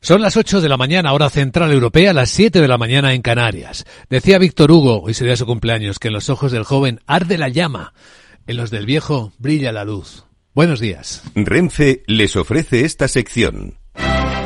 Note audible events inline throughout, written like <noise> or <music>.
Son las 8 de la mañana, hora central europea, las 7 de la mañana en Canarias. Decía Víctor Hugo, hoy sería su cumpleaños, que en los ojos del joven arde la llama, en los del viejo brilla la luz. Buenos días. Renfe les ofrece esta sección.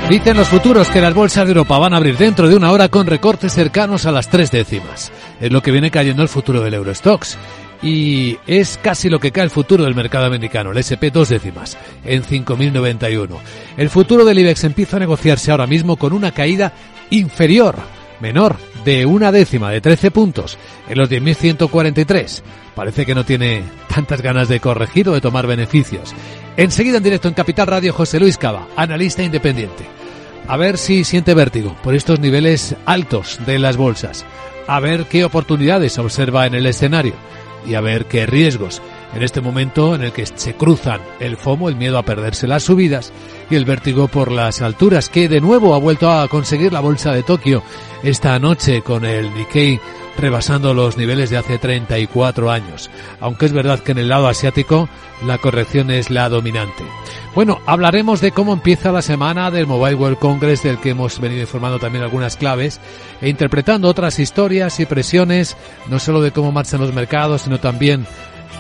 Dicen los futuros que las bolsas de Europa van a abrir dentro de una hora con recortes cercanos a las tres décimas. Es lo que viene cayendo el futuro del Eurostox y es casi lo que cae el futuro del mercado americano, el SP dos décimas, en 5.091. El futuro del IBEX empieza a negociarse ahora mismo con una caída inferior, menor, de una décima, de 13 puntos, en los 10.143. Parece que no tiene tantas ganas de corregir o de tomar beneficios. Enseguida en directo en Capital Radio, José Luis Cava, analista independiente. A ver si siente vértigo por estos niveles altos de las bolsas. A ver qué oportunidades observa en el escenario y a ver qué riesgos. En este momento en el que se cruzan el FOMO, el miedo a perderse las subidas y el vértigo por las alturas que de nuevo ha vuelto a conseguir la bolsa de Tokio esta noche con el Nikkei rebasando los niveles de hace 34 años, aunque es verdad que en el lado asiático la corrección es la dominante. Bueno, hablaremos de cómo empieza la semana del Mobile World Congress del que hemos venido informando también algunas claves e interpretando otras historias y presiones, no solo de cómo marchan los mercados, sino también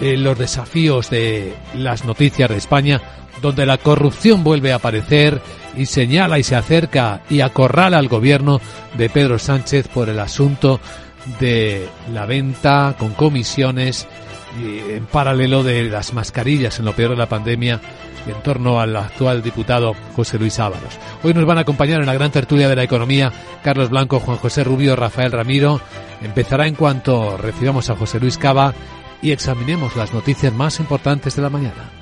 eh, los desafíos de las noticias de España, donde la corrupción vuelve a aparecer y señala y se acerca y acorrala al gobierno de Pedro Sánchez por el asunto de la venta con comisiones y en paralelo de las mascarillas en lo peor de la pandemia en torno al actual diputado José Luis Ábalos. Hoy nos van a acompañar en la gran tertulia de la economía Carlos Blanco, Juan José Rubio, Rafael Ramiro. Empezará en cuanto recibamos a José Luis Cava y examinemos las noticias más importantes de la mañana.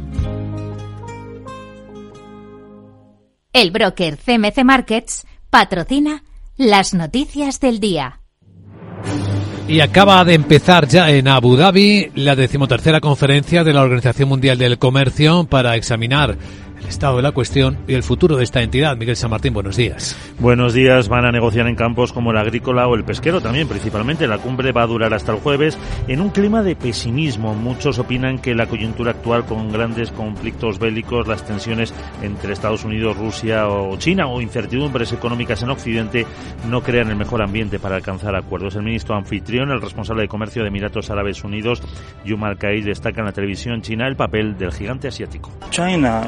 El broker CMC Markets patrocina las noticias del día. Y acaba de empezar ya en Abu Dhabi la decimotercera conferencia de la Organización Mundial del Comercio para examinar el estado de la cuestión y el futuro de esta entidad. Miguel San Martín, buenos días. Buenos días. Van a negociar en campos como el agrícola o el pesquero también, principalmente. La cumbre va a durar hasta el jueves en un clima de pesimismo. Muchos opinan que la coyuntura actual con grandes conflictos bélicos, las tensiones entre Estados Unidos, Rusia o China o incertidumbres económicas en Occidente no crean el mejor ambiente para alcanzar acuerdos. El ministro anfitrión, el responsable de comercio de Emiratos Árabes Unidos, Yumal Kai, destaca en la televisión china el papel del gigante asiático. China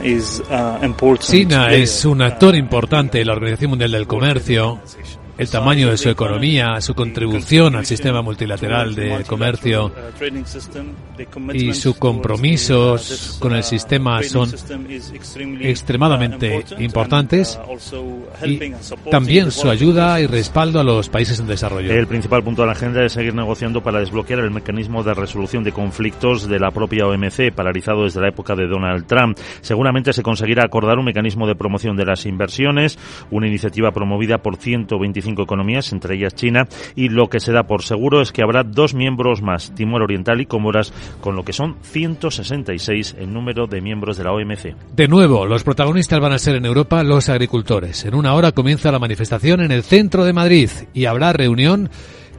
es un actor importante en la Organización Mundial del Comercio el tamaño de su economía, su contribución al sistema multilateral de comercio y sus compromisos con el sistema son extremadamente importantes y también su ayuda y respaldo a los países en desarrollo. El principal punto de la agenda es seguir negociando para desbloquear el mecanismo de resolución de conflictos de la propia OMC, paralizado desde la época de Donald Trump. Seguramente se conseguirá acordar un mecanismo de promoción de las inversiones, una iniciativa promovida por 125 economías, entre ellas China, y lo que se da por seguro es que habrá dos miembros más, Timor Oriental y Comoras, con lo que son 166 el número de miembros de la OMC. De nuevo, los protagonistas van a ser en Europa los agricultores. En una hora comienza la manifestación en el centro de Madrid y habrá reunión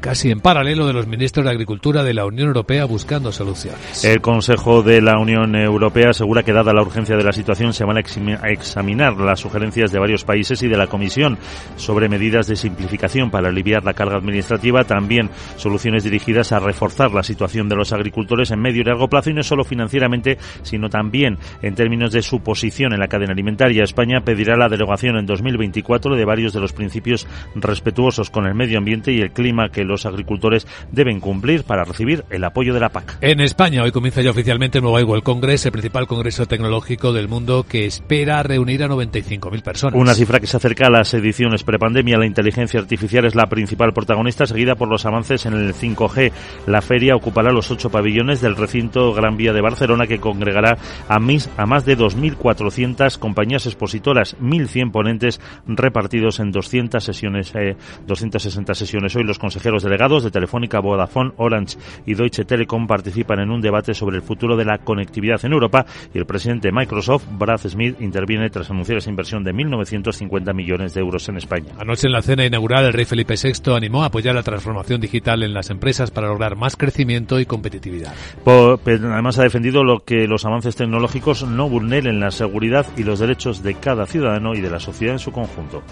casi en paralelo de los ministros de Agricultura de la Unión Europea buscando soluciones. El Consejo de la Unión Europea asegura que dada la urgencia de la situación se van a examinar las sugerencias de varios países y de la Comisión sobre medidas de simplificación para aliviar la carga administrativa, también soluciones dirigidas a reforzar la situación de los agricultores en medio y largo plazo y no solo financieramente, sino también en términos de su posición en la cadena alimentaria. España pedirá la derogación en 2024 de varios de los principios respetuosos con el medio ambiente y el clima que los los agricultores deben cumplir para recibir el apoyo de la PAC. En España hoy comienza ya oficialmente el Mobile World Congress, el principal congreso tecnológico del mundo que espera reunir a 95.000 personas. Una cifra que se acerca a las ediciones prepandemia. La inteligencia artificial es la principal protagonista, seguida por los avances en el 5G. La feria ocupará los ocho pabellones del recinto Gran Vía de Barcelona, que congregará a, a más de 2.400 compañías expositoras, 1.100 ponentes repartidos en 200 sesiones, eh, 260 sesiones. Hoy los consejeros delegados de Telefónica, Vodafone, Orange y Deutsche Telekom participan en un debate sobre el futuro de la conectividad en Europa y el presidente de Microsoft, Brad Smith, interviene tras anunciar esa inversión de 1.950 millones de euros en España. Anoche en la cena inaugural el rey Felipe VI animó a apoyar la transformación digital en las empresas para lograr más crecimiento y competitividad. además ha defendido lo que los avances tecnológicos no vulneren la seguridad y los derechos de cada ciudadano y de la sociedad en su conjunto.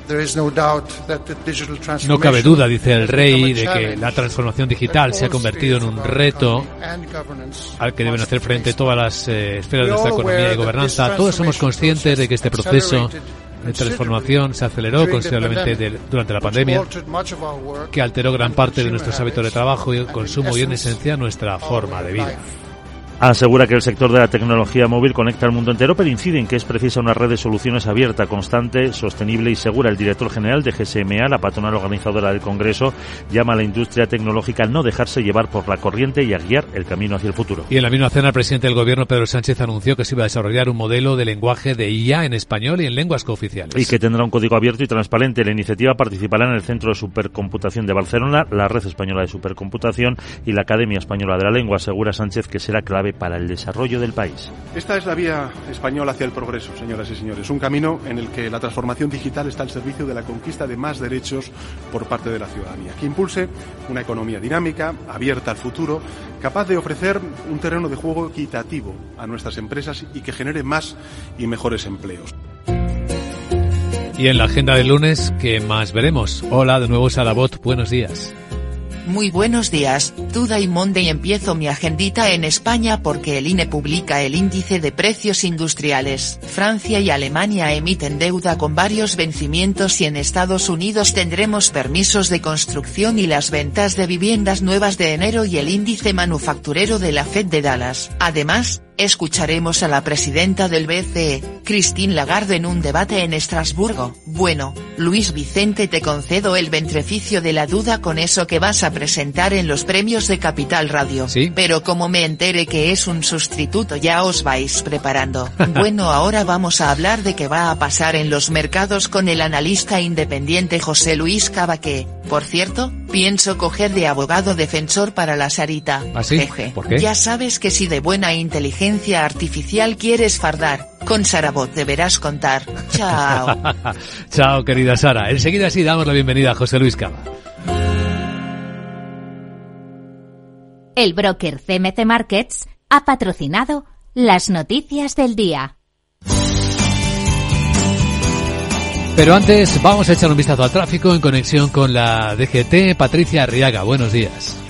No cabe duda, dice el rey, de que la transformación digital se ha convertido en un reto al que deben hacer frente todas las eh, esferas de nuestra economía y gobernanza. Todos somos conscientes de que este proceso de transformación se aceleró considerablemente durante la pandemia, que alteró gran parte de nuestros hábitos de trabajo y consumo y en esencia nuestra forma de vida. Asegura que el sector de la tecnología móvil conecta al mundo entero, pero incide en que es precisa una red de soluciones abierta, constante, sostenible y segura. El director general de GSMA, la patronal organizadora del Congreso, llama a la industria tecnológica a no dejarse llevar por la corriente y a guiar el camino hacia el futuro. Y en la misma cena, el presidente del gobierno, Pedro Sánchez, anunció que se iba a desarrollar un modelo de lenguaje de IA en español y en lenguas cooficiales. Y que tendrá un código abierto y transparente. La iniciativa participará en el Centro de Supercomputación de Barcelona, la Red Española de Supercomputación y la Academia Española de la Lengua. Asegura Sánchez que será clave para el desarrollo del país. Esta es la vía española hacia el progreso, señoras y señores. Un camino en el que la transformación digital está al servicio de la conquista de más derechos por parte de la ciudadanía, que impulse una economía dinámica, abierta al futuro, capaz de ofrecer un terreno de juego equitativo a nuestras empresas y que genere más y mejores empleos. Y en la agenda del lunes, ¿qué más veremos? Hola, de nuevo Salabot, buenos días. Muy buenos días, Today Monday empiezo mi agendita en España porque el INE publica el índice de precios industriales. Francia y Alemania emiten deuda con varios vencimientos y en Estados Unidos tendremos permisos de construcción y las ventas de viviendas nuevas de enero y el índice manufacturero de la Fed de Dallas. Además, Escucharemos a la presidenta del BCE, Christine Lagarde en un debate en Estrasburgo. Bueno, Luis Vicente te concedo el beneficio de la duda con eso que vas a presentar en los premios de Capital Radio. ¿Sí? Pero como me entere que es un sustituto ya os vais preparando. <laughs> bueno ahora vamos a hablar de qué va a pasar en los mercados con el analista independiente José Luis Cabaque. Por cierto, pienso coger de abogado defensor para la Sarita. ¿Ah, sí? ¿Por qué? Ya sabes que si de buena inteligencia artificial quieres fardar, con Sarabot deberás contar. Chao. <laughs> Chao, querida Sara. Enseguida sí damos la bienvenida a José Luis Cava. El broker CMC Markets ha patrocinado las noticias del día. Pero antes vamos a echar un vistazo al tráfico en conexión con la DGT. Patricia Arriaga, buenos días.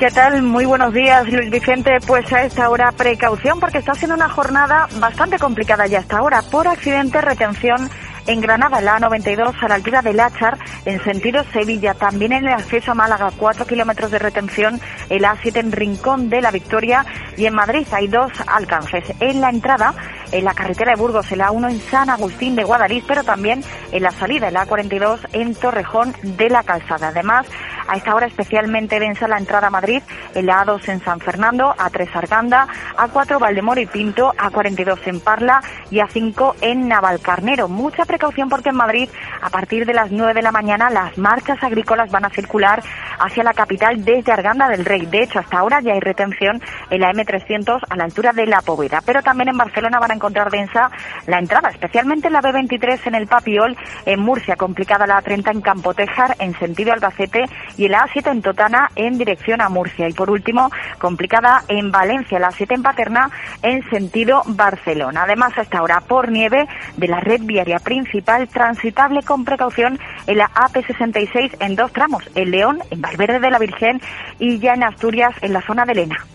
¿Qué tal? Muy buenos días, Luis Vicente. Pues a esta hora precaución porque está siendo una jornada bastante complicada ya hasta ahora por accidente, retención en Granada, la A92 a la altura del Achar, en sentido Sevilla. También en el acceso a Málaga, 4 kilómetros de retención, el A7 en Rincón de la Victoria y en Madrid hay dos alcances. En la entrada, en la carretera de Burgos, el A1 en San Agustín de Guadalís, pero también en la salida, el A42 en Torrejón de la Calzada. Además, a esta hora especialmente densa la entrada a Madrid, el A2 en San Fernando, A3 Arganda, A4 Valdemoro y Pinto, A42 en Parla y A5 en Navalcarnero. Mucha precaución porque en Madrid, a partir de las 9 de la mañana, las marchas agrícolas van a circular hacia la capital desde Arganda del Rey. De hecho, hasta ahora ya hay retención en la M300 a la altura de la Poveda. Pero también en Barcelona van a encontrar densa la entrada, especialmente en la B23 en el Papiol, en Murcia, complicada la A30 en Campotejar, en sentido Albacete, y la A7 en Totana en dirección a Murcia. Y por último, complicada en Valencia, la A7 en Paterna en sentido Barcelona. Además, hasta ahora por nieve de la red viaria principal transitable con precaución en la AP66 en dos tramos, en León, en Valverde de la Virgen y ya en Asturias, en la zona de Lena.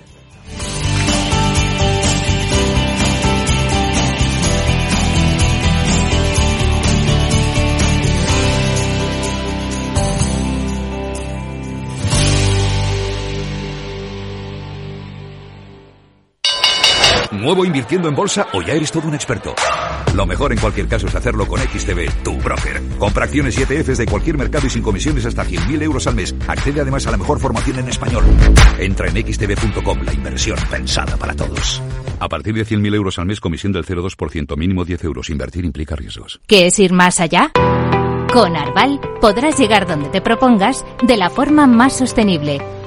¿Nuevo invirtiendo en bolsa o ya eres todo un experto? Lo mejor en cualquier caso es hacerlo con XTB, tu broker. Compra acciones y ETFs de cualquier mercado y sin comisiones hasta 100.000 euros al mes. Accede además a la mejor formación en español. Entra en xtb.com, la inversión pensada para todos. A partir de 100.000 euros al mes, comisión del 0,2%, mínimo 10 euros. Invertir implica riesgos. ¿Qué es ir más allá? Con Arval podrás llegar donde te propongas de la forma más sostenible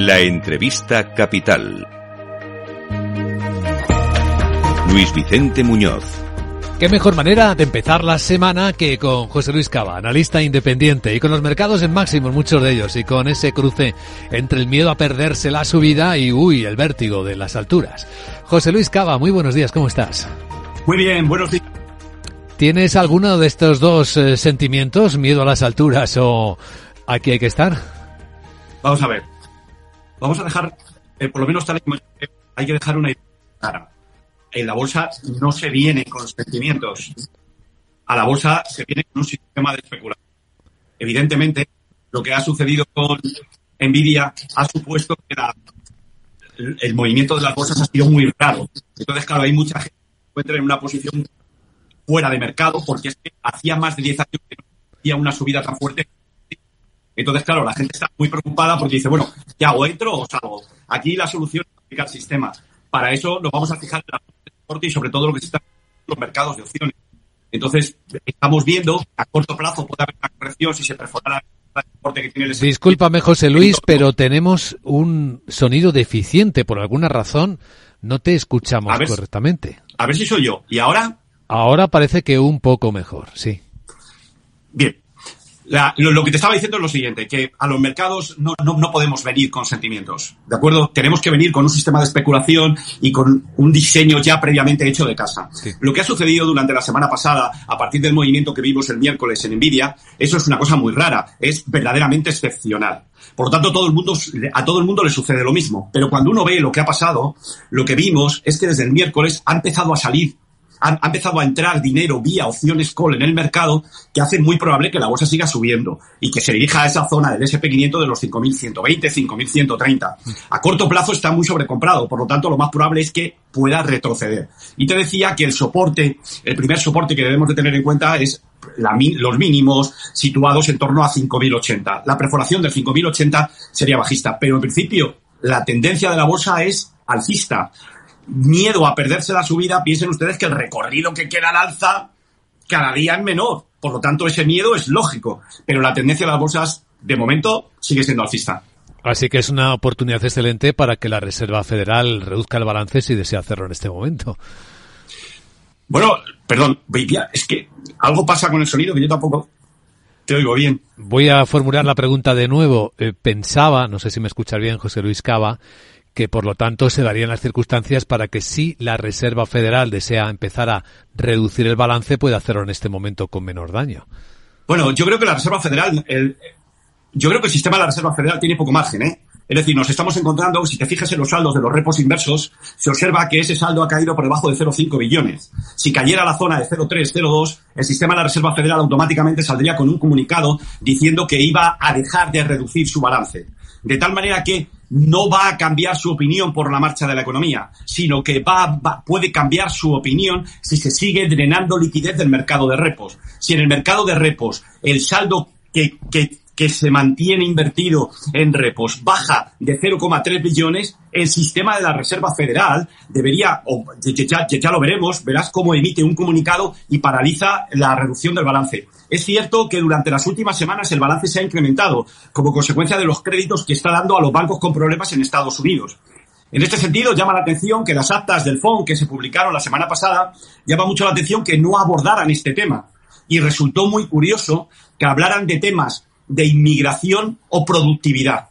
La entrevista capital. Luis Vicente Muñoz. Qué mejor manera de empezar la semana que con José Luis Cava, analista independiente, y con los mercados en máximos, muchos de ellos, y con ese cruce entre el miedo a perderse la subida y, uy, el vértigo de las alturas. José Luis Cava, muy buenos días, ¿cómo estás? Muy bien, buenos días. ¿Tienes alguno de estos dos eh, sentimientos, miedo a las alturas o aquí hay que estar? Vamos a ver. Vamos a dejar, eh, por lo menos tal y como hay que dejar una idea clara. En la bolsa no se viene con sentimientos. A la bolsa se viene con un sistema de especulación. Evidentemente, lo que ha sucedido con Nvidia ha supuesto que el, el movimiento de las bolsas ha sido muy raro. Entonces, claro, hay mucha gente que se encuentra en una posición fuera de mercado porque es que hacía más de 10 años que no había una subida tan fuerte entonces, claro, la gente está muy preocupada porque dice, bueno, ¿qué hago? ¿Entro o salgo? Aquí la solución es aplicar el sistema. Para eso nos vamos a fijar en la parte de deporte y sobre todo lo que se está en los mercados de opciones. Entonces, estamos viendo que a corto plazo puede haber una corrección si se perforara el deporte que tiene el. Discúlpame, José Luis, pero tenemos un sonido deficiente. Por alguna razón no te escuchamos A ver si- correctamente. A ver si soy yo. ¿Y ahora? Ahora parece que un poco mejor, sí. Bien. La- lo, lo que te estaba diciendo es lo siguiente, que a los mercados no, no, no podemos venir con sentimientos, ¿de acuerdo? Tenemos que venir con un sistema de especulación y con un diseño ya previamente hecho de casa. Lo que ha sucedido durante la semana pasada, a partir del movimiento que vimos el miércoles en Nvidia, eso es una cosa muy rara, es verdaderamente excepcional. Por lo tanto, todo el mundo, a todo el mundo le sucede lo mismo. Pero cuando uno ve lo que ha pasado, lo que vimos es que desde el miércoles ha empezado a salir ha, empezado a entrar dinero vía opciones call en el mercado que hace muy probable que la bolsa siga subiendo y que se dirija a esa zona del SP500 de los 5.120, 5.130. A corto plazo está muy sobrecomprado, por lo tanto lo más probable es que pueda retroceder. Y te decía que el soporte, el primer soporte que debemos de tener en cuenta es los mínimos situados en torno a 5.080. La perforación del 5.080 sería bajista, pero en principio la tendencia de la bolsa es alcista miedo a perderse la subida, piensen ustedes que el recorrido que queda al alza cada día es menor. Por lo tanto, ese miedo es lógico. Pero la tendencia de las bolsas, de momento, sigue siendo alcista. Así que es una oportunidad excelente para que la Reserva Federal reduzca el balance si desea hacerlo en este momento. Bueno, perdón, es que algo pasa con el sonido que yo tampoco te oigo bien. Voy a formular la pregunta de nuevo. Eh, pensaba, no sé si me escuchas bien, José Luis Cava, que por lo tanto se darían las circunstancias para que si la Reserva Federal desea empezar a reducir el balance, puede hacerlo en este momento con menor daño. Bueno, yo creo que la Reserva Federal, yo creo que el sistema de la Reserva Federal tiene poco margen, ¿eh? Es decir, nos estamos encontrando, si te fijas en los saldos de los repos inversos, se observa que ese saldo ha caído por debajo de 0,5 billones. Si cayera a la zona de 0,3, 0,2, el sistema de la Reserva Federal automáticamente saldría con un comunicado diciendo que iba a dejar de reducir su balance. De tal manera que no va a cambiar su opinión por la marcha de la economía, sino que va, va- puede cambiar su opinión si se sigue drenando liquidez del mercado de repos. Si en el mercado de repos el saldo que, que, que se mantiene invertido en repos baja de 0,3 billones, el sistema de la Reserva Federal debería, o ya, ya- lo veremos, verás cómo emite un comunicado y paraliza la reducción del balance. Es cierto que durante las últimas semanas el balance se ha incrementado como consecuencia de los créditos que está dando a los bancos con problemas en Estados Unidos. En este sentido, llama la atención que las actas del FON que se publicaron la semana pasada, llama mucho la atención que no abordaran este tema. Y resultó muy curioso que hablaran de temas de inmigración o productividad.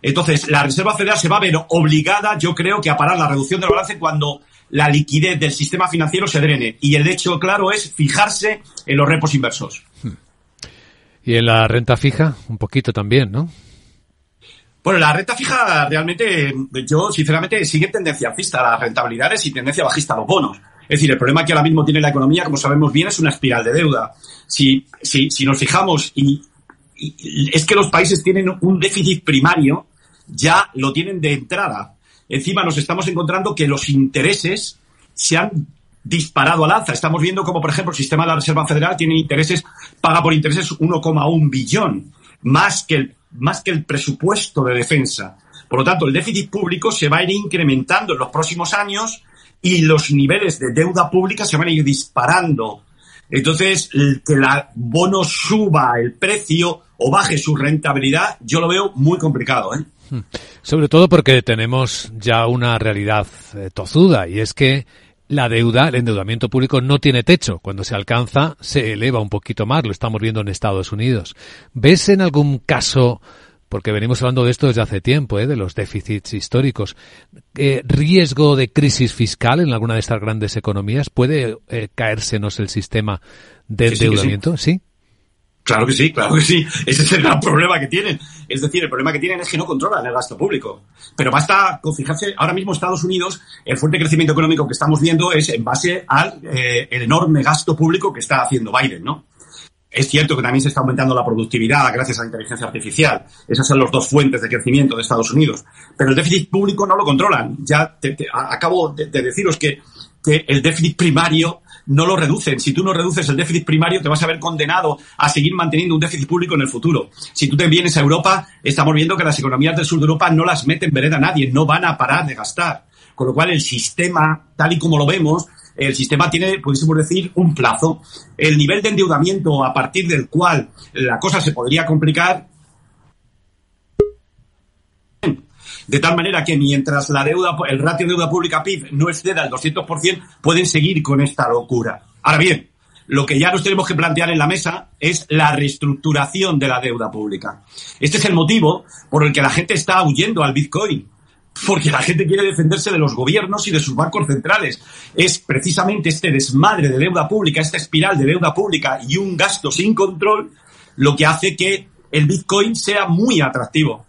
Entonces, la Reserva Federal se va a ver obligada, yo creo, que a parar la reducción del balance cuando la liquidez del sistema financiero se drene. Y el hecho claro es fijarse en los repos inversos. Y en la renta fija, un poquito también, ¿no? Bueno, la renta fija realmente, yo sinceramente sigue tendencia alcista las rentabilidades y tendencia bajista a los bonos. Es decir, el problema que ahora mismo tiene la economía, como sabemos bien, es una espiral de deuda. Si, si, si nos fijamos y, y es que los países tienen un déficit primario, ya lo tienen de entrada. Encima nos estamos encontrando que los intereses se han disparado al alza. Estamos viendo como, por ejemplo, el sistema de la Reserva Federal tiene intereses, paga por intereses 1,1 billón, más que, el, más que el presupuesto de defensa. Por lo tanto, el déficit público se va a ir incrementando en los próximos años y los niveles de deuda pública se van a ir disparando. Entonces, que la bono suba el precio o baje su rentabilidad, yo lo veo muy complicado. ¿eh? Hmm. Sobre todo porque tenemos ya una realidad eh, tozuda y es que la deuda, el endeudamiento público no tiene techo. Cuando se alcanza, se eleva un poquito más. Lo estamos viendo en Estados Unidos. ¿Ves en algún caso, porque venimos hablando de esto desde hace tiempo, ¿eh? de los déficits históricos, eh, riesgo de crisis fiscal en alguna de estas grandes economías? ¿Puede eh, caérsenos el sistema de Sí, sí, que endeudamiento? ¿Sí? Claro que sí, claro que sí. Ese es el gran problema que tienen. Es decir, el problema que tienen es que no controlan el gasto público. Pero basta con fijarse, ahora mismo Estados Unidos, el fuerte crecimiento económico que estamos viendo es en base al eh, el enorme gasto público que está haciendo Biden, ¿no? Es cierto que también se está aumentando la productividad gracias a la inteligencia artificial. Esas son las dos fuentes de crecimiento de Estados Unidos. Pero el déficit público no lo controlan. Ya te- acabo de, de deciros que, que el déficit primario no lo reducen. Si tú no reduces el déficit primario, te vas a ver condenado a seguir manteniendo un déficit público en el futuro. Si tú te vienes a Europa, estamos viendo que las economías del sur de Europa no las meten vereda a nadie, no van a parar de gastar. Con lo cual, el sistema, tal y como lo vemos, el sistema tiene, pudiésemos decir, un plazo. El nivel de endeudamiento a partir del cual la cosa se podría complicar de tal manera que mientras la deuda, el ratio de deuda pública PIB no exceda el 200%, pueden seguir con esta locura. Ahora bien, lo que ya nos tenemos que plantear en la mesa es la reestructuración de la deuda pública. Este es el motivo por el que la gente está huyendo al Bitcoin. Porque la gente quiere defenderse de los gobiernos y de sus bancos centrales. Es precisamente este desmadre de deuda pública, esta espiral de deuda pública y un gasto sin control, lo que hace que el Bitcoin sea muy atractivo.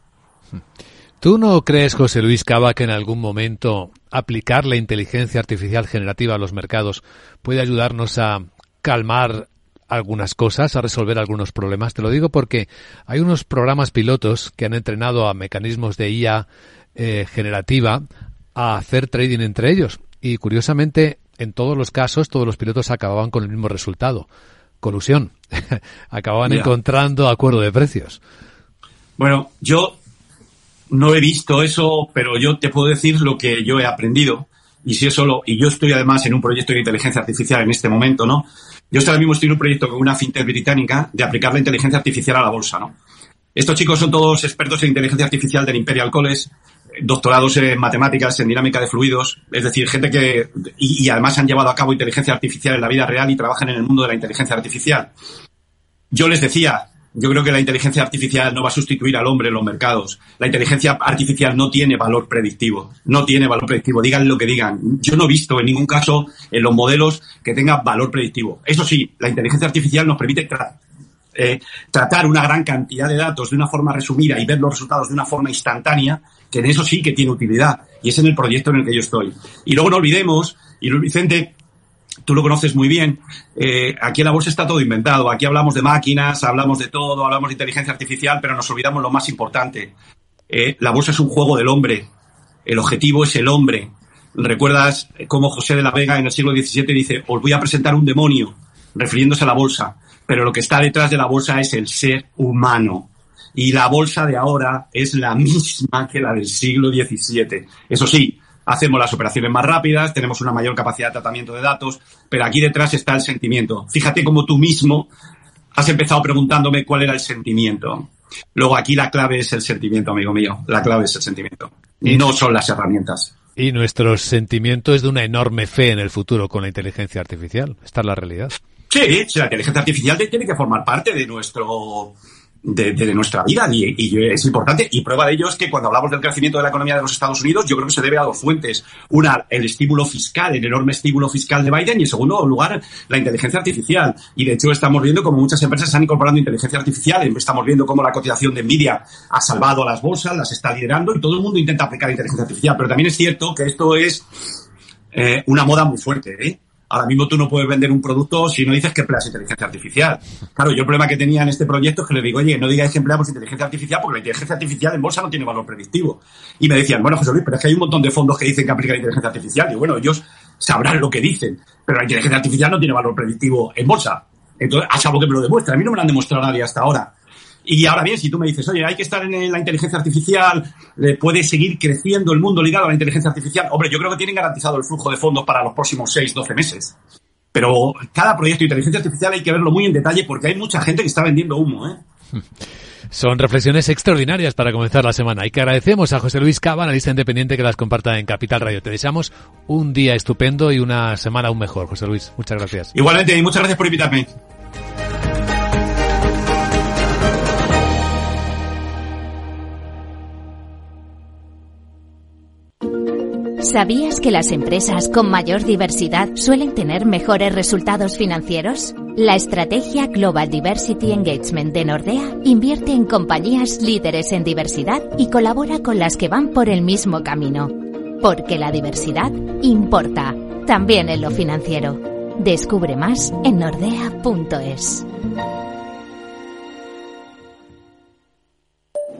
¿Tú no crees, José Luis Cava, que en algún momento aplicar la inteligencia artificial generativa a los mercados puede ayudarnos a calmar algunas cosas, a resolver algunos problemas? Te lo digo porque hay unos programas pilotos que han entrenado a mecanismos de IA eh, generativa a hacer trading entre ellos. Y curiosamente, en todos los casos, todos los pilotos acababan con el mismo resultado. Colusión. <laughs> acababan encontrando acuerdo de precios. Bueno, yo no he visto eso, pero yo te puedo decir lo que yo he aprendido. Y si eso lo, y yo estoy además en un proyecto de inteligencia artificial en este momento, ¿no? Yo ahora mismo estoy en un proyecto con una fintech británica de aplicar la inteligencia artificial a la bolsa, ¿no? Estos chicos son todos expertos en inteligencia artificial del Imperial College, doctorados en matemáticas, en dinámica de fluidos, es decir, gente que, y, además han llevado a cabo inteligencia artificial en la vida real y trabajan en el mundo de la inteligencia artificial. Yo les decía, yo creo que la inteligencia artificial no va a sustituir al hombre en los mercados. La inteligencia artificial no tiene valor predictivo. No tiene valor predictivo. Digan lo que digan. Yo no he visto en ningún caso en los modelos que tenga valor predictivo. Eso sí, la inteligencia artificial nos permite eh, tratar una gran cantidad de datos de una forma resumida y ver los resultados de una forma instantánea, que en eso sí que tiene utilidad. Y es en el proyecto en el que yo estoy. Y luego no olvidemos, y Luis Vicente, tú lo conoces muy bien, eh, aquí en la bolsa está todo inventado. Aquí hablamos de máquinas, hablamos de todo, hablamos de inteligencia artificial, pero nos olvidamos lo más importante. Eh, la bolsa es un juego del hombre. El objetivo es el hombre. ¿Recuerdas cómo José de la Vega en el siglo XVII dice, os voy a presentar un demonio, refiriéndose a la bolsa, pero lo que está detrás de la bolsa es el ser humano. Y la bolsa de ahora es la misma que la del siglo XVII. Eso sí, hacemos las operaciones más rápidas, tenemos una mayor capacidad de tratamiento de datos, pero aquí detrás está el sentimiento. Fíjate cómo tú mismo has empezado preguntándome cuál era el sentimiento. Luego aquí la clave es el sentimiento, amigo mío. La clave es el sentimiento. Y no son las herramientas. Y nuestro sentimiento es de una enorme fe en el futuro con la inteligencia artificial. Esta es la realidad. Sí, sí, la inteligencia artificial tiene que formar parte de nuestro de, nuestra vida y, y, es importante. Y prueba de ello es que cuando hablamos del crecimiento de la economía de los Estados Unidos, yo creo que se debe a dos fuentes. Una, el estímulo fiscal, el enorme estímulo fiscal de Biden y en segundo lugar, la inteligencia artificial. Y de hecho estamos viendo como muchas empresas están incorporando inteligencia artificial. Estamos viendo cómo la cotización de Nvidia ha salvado a las bolsas, las está liderando y todo el mundo intenta aplicar inteligencia artificial. Pero también es cierto que esto es eh, una moda muy fuerte. ¿eh? Ahora mismo tú no puedes vender un producto si no dices que empleas inteligencia artificial. Claro, yo el problema que tenía en este proyecto es que le digo, oye, no digáis que empleamos inteligencia artificial porque la inteligencia artificial en bolsa no tiene valor predictivo. Y me decían, bueno, José Luis, pero es que hay un montón de fondos que dicen que aplican inteligencia artificial. Y bueno, ellos sabrán lo que dicen, pero la inteligencia artificial no tiene valor predictivo en bolsa. Entonces, a algo que me lo demuestra. A mí no me lo han demostrado nadie hasta ahora. Y ahora bien, si tú me dices, oye, hay que estar en la inteligencia artificial, puede seguir creciendo el mundo ligado a la inteligencia artificial, hombre, yo creo que tienen garantizado el flujo de fondos para los próximos 6, 12 meses. Pero cada proyecto de inteligencia artificial hay que verlo muy en detalle porque hay mucha gente que está vendiendo humo, ¿eh? <laughs> Son reflexiones extraordinarias para comenzar la semana y que agradecemos a José Luis Cava, analista independiente, que las comparta en Capital Radio. Te deseamos un día estupendo y una semana aún mejor, José Luis. Muchas gracias. Igualmente, y muchas gracias por invitarme. ¿Sabías que las empresas con mayor diversidad suelen tener mejores resultados financieros? La estrategia Global Diversity Engagement de Nordea invierte en compañías líderes en diversidad y colabora con las que van por el mismo camino. Porque la diversidad importa, también en lo financiero. Descubre más en nordea.es.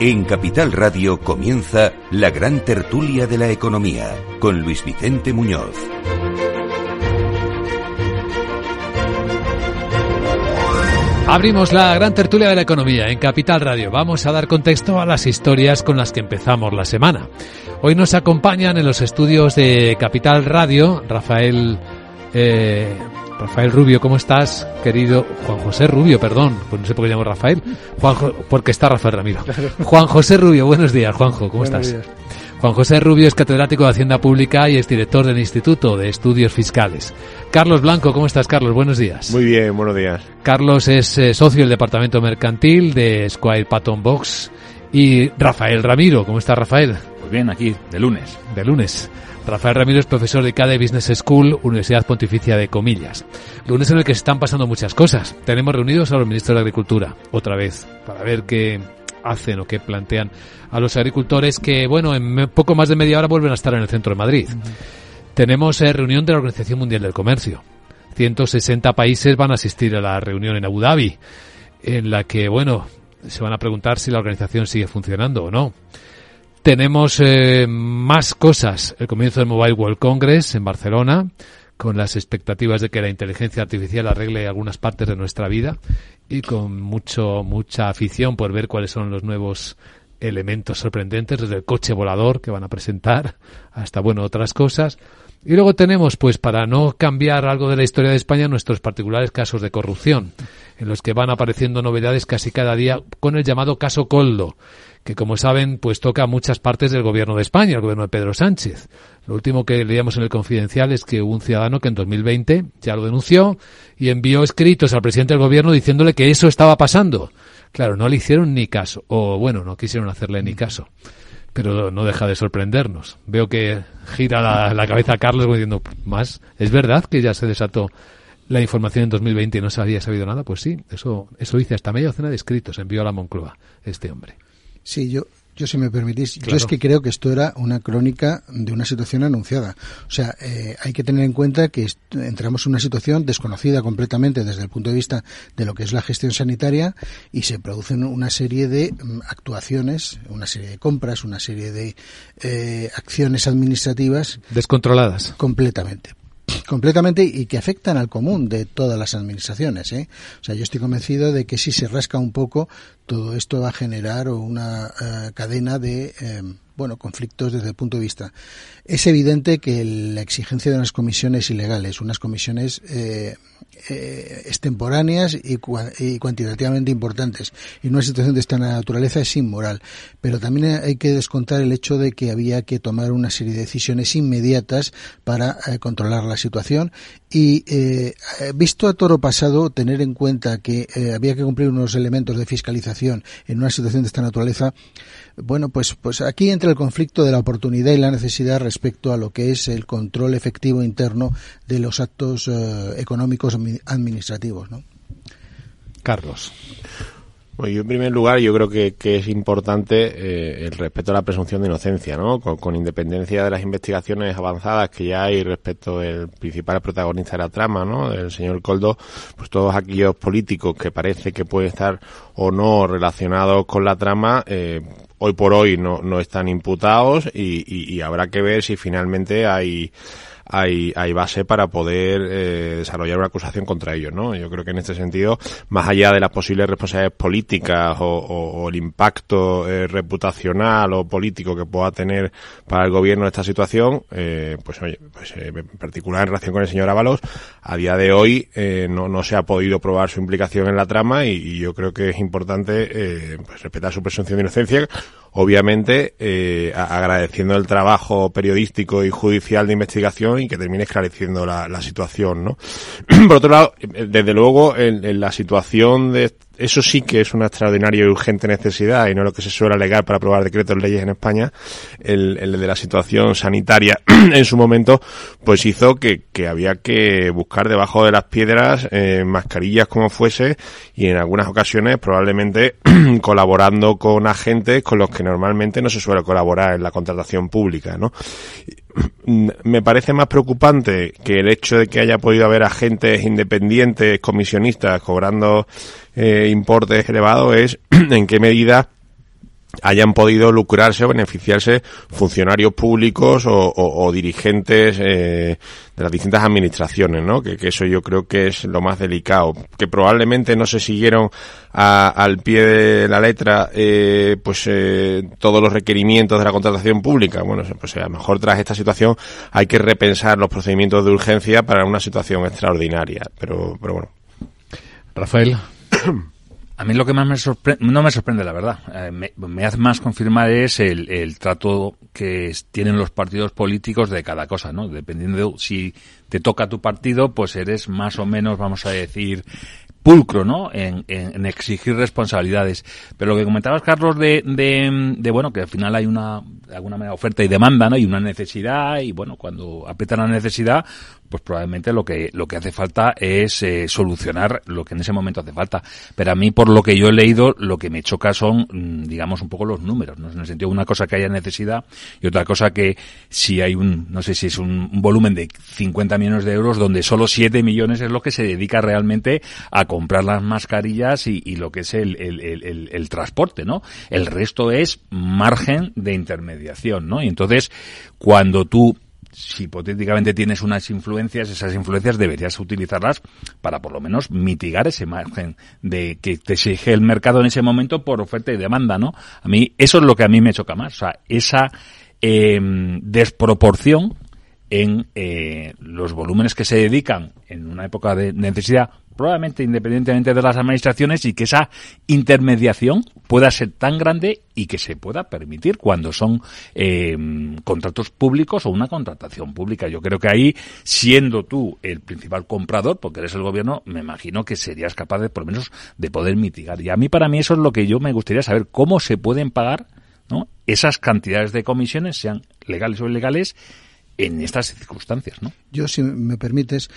En Capital Radio comienza la gran tertulia de la economía con Luis Vicente Muñoz. Abrimos la gran tertulia de la economía en Capital Radio. Vamos a dar contexto a las historias con las que empezamos la semana. Hoy nos acompañan en los estudios de Capital Radio Rafael eh, Rafael Rubio, ¿cómo estás, querido? Juan José Rubio, perdón, pues no sé por qué llamo Rafael, Juan porque está Rafael Ramiro. <laughs> Juan José Rubio, buenos días, Juanjo, ¿cómo estás? Juan José Rubio es catedrático de Hacienda Pública y es director del Instituto de Estudios Fiscales. Carlos Blanco, ¿cómo estás, Carlos? Buenos días. Muy bien, buenos días. Carlos es eh, socio del Departamento Mercantil de Squire Patton Box. Y Rafael Ramiro, ¿cómo está Rafael? Pues bien, aquí, de lunes. De lunes. Rafael Ramiro es profesor de CADE Business School, Universidad Pontificia de Comillas. Lunes en el que se están pasando muchas cosas. Tenemos reunidos a los ministros de Agricultura, otra vez, para ver qué hacen o qué plantean a los agricultores que, bueno, en poco más de media hora vuelven a estar en el centro de Madrid. Tenemos eh, reunión de la Organización Mundial del Comercio. 160 países van a asistir a la reunión en Abu Dhabi, en la que, bueno, se van a preguntar si la organización sigue funcionando o no. Tenemos eh, más cosas. El comienzo del Mobile World Congress en Barcelona, con las expectativas de que la inteligencia artificial arregle algunas partes de nuestra vida y con mucho mucha afición por ver cuáles son los nuevos elementos sorprendentes, desde el coche volador que van a presentar hasta bueno otras cosas. Y luego tenemos, pues, para no cambiar algo de la historia de España, nuestros particulares casos de corrupción, en los que van apareciendo novedades casi cada día con el llamado caso Coldo, que como saben, pues toca muchas partes del gobierno de España, el gobierno de Pedro Sánchez. Lo último que leíamos en el Confidencial es que hubo un ciudadano que en 2020 ya lo denunció y envió escritos al presidente del gobierno diciéndole que eso estaba pasando. Claro, no le hicieron ni caso, o bueno, no quisieron hacerle ni caso. Pero no deja de sorprendernos. Veo que gira la, cabeza Carlos diciendo, más, ¿es verdad que ya se desató la información en 2020 y no se había sabido nada? Pues sí, eso, eso dice hasta media docena de escritos, envió a la Moncloa este hombre. Sí, yo, Yo, si me permitís, yo es que creo que esto era una crónica de una situación anunciada. O sea, eh, hay que tener en cuenta que entramos en una situación desconocida completamente desde el punto de vista de lo que es la gestión sanitaria y se producen una serie de mm, actuaciones, una serie de compras, una serie de eh, acciones administrativas. Descontroladas. Completamente completamente y que afectan al común de todas las administraciones. ¿eh? O sea, yo estoy convencido de que si se rasca un poco, todo esto va a generar una eh, cadena de eh, bueno, conflictos desde el punto de vista. Es evidente que la exigencia de unas comisiones ilegales, unas comisiones eh, extemporáneas y, cuantitativamente importantes, en una situación de esta naturaleza es inmoral. Pero también hay que descontar el hecho de que había que tomar una serie de decisiones inmediatas para controlar la situación y, visto a toro pasado, tener en cuenta que había que cumplir unos elementos de fiscalización en una situación de esta naturaleza, bueno, pues, pues aquí entra el conflicto de la oportunidad y la necesidad respecto a lo que es el control efectivo interno de los actos eh, económicos administrativos, ¿no? Carlos. Bueno, yo en primer lugar yo creo que, es importante eh, el respeto a la presunción de inocencia, ¿no? Con, independencia de las investigaciones avanzadas que ya hay respecto del principal protagonista de la trama, ¿no? El señor Coldo, pues todos aquellos políticos que parece que pueden estar o no relacionados con la trama, eh, hoy por hoy no, no están imputados y, y habrá que ver si finalmente hay hay, hay base para poder eh, desarrollar una acusación contra ellos, ¿no? Yo creo que en este sentido, más allá de las posibles responsabilidades políticas o, el impacto eh, reputacional o político que pueda tener para el gobierno esta situación, eh, pues oye, pues en particular en relación con el señor Ábalos, a día de hoy no, no se ha podido probar su implicación en la trama y, yo creo que es importante pues respetar su presunción de inocencia obviamente eh, agradeciendo el trabajo periodístico y judicial de investigación y que termine esclareciendo la, situación, ¿no? <clears throat> Por otro lado, eh, desde luego, en la situación de eso sí que es una extraordinaria y urgente necesidad y no lo que se suele alegar para aprobar decretos leyes en España, el, el de la situación sanitaria <clears throat> en su momento, pues hizo que, que había que buscar debajo de las piedras eh, mascarillas como fuese y en algunas ocasiones probablemente <clears throat> colaborando con agentes con los que normalmente no se suele colaborar en la contratación pública, ¿no? Me parece más preocupante que el hecho de que haya podido haber agentes independientes, comisionistas, cobrando eh, importes elevados, es <clears throat> en qué medida hayan podido lucrarse o beneficiarse funcionarios públicos o, dirigentes eh, de las distintas administraciones, ¿no? Que, eso yo creo que es lo más delicado, que probablemente no se siguieron al pie de la letra, eh, pues eh, todos los requerimientos de la contratación pública. Bueno, pues a lo mejor tras esta situación hay que repensar los procedimientos de urgencia para una situación extraordinaria, pero, pero bueno. Rafael. <coughs> A mí lo que más me sorprende, no me sorprende la verdad, eh, me, hace más confirmar es el, trato que tienen los partidos políticos de cada cosa, ¿no? Dependiendo de si te toca tu partido, pues eres más o menos, vamos a decir, pulcro, ¿no? En, exigir responsabilidades. Pero lo que comentabas, Carlos, de, de, bueno, que al final hay una, de alguna manera, oferta y demanda, ¿no? Y una necesidad, y bueno, cuando aprieta la necesidad, pues probablemente lo que, lo que hace falta es eh, solucionar lo que en ese momento hace falta. Pero a mí, por lo que yo he leído, lo que me choca son, mm, digamos, un poco los números, ¿no? En el sentido una cosa que haya necesidad y otra cosa que si hay un, no sé si es un, volumen de 50 millones de euros donde solo 7 millones es lo que se dedica realmente a comprar las mascarillas y, y lo que es el, el, el, el, transporte, ¿no? El resto es margen de intermediación, ¿no? Y entonces, cuando tú si hipotéticamente tienes unas influencias, esas influencias deberías utilizarlas para por lo menos mitigar ese margen de que te exige el mercado en ese momento por oferta y demanda, ¿no? A mí, eso es lo que a mí me choca más, o sea, esa eh, desproporción en eh, los volúmenes que se dedican en una época de necesidad probablemente independientemente de las administraciones y que esa intermediación pueda ser tan grande y que se pueda permitir cuando son eh, contratos públicos o una contratación pública. Yo creo que ahí, siendo tú el principal comprador, porque eres el gobierno, me imagino que serías capaz de, por lo menos, de poder mitigar. Y a mí, para mí, eso es lo que yo me gustaría saber, cómo se pueden pagar ¿no? esas cantidades de comisiones, sean legales o ilegales, en estas circunstancias, ¿no? Yo, si me permites,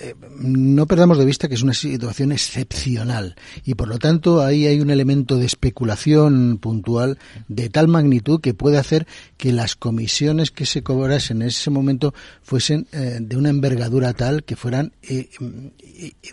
eh, no perdamos de vista que es una situación excepcional y por lo tanto ahí hay un elemento de especulación puntual de tal magnitud que puede hacer que las comisiones que se cobrasen en ese momento fuesen eh, de una envergadura tal que fueran, eh,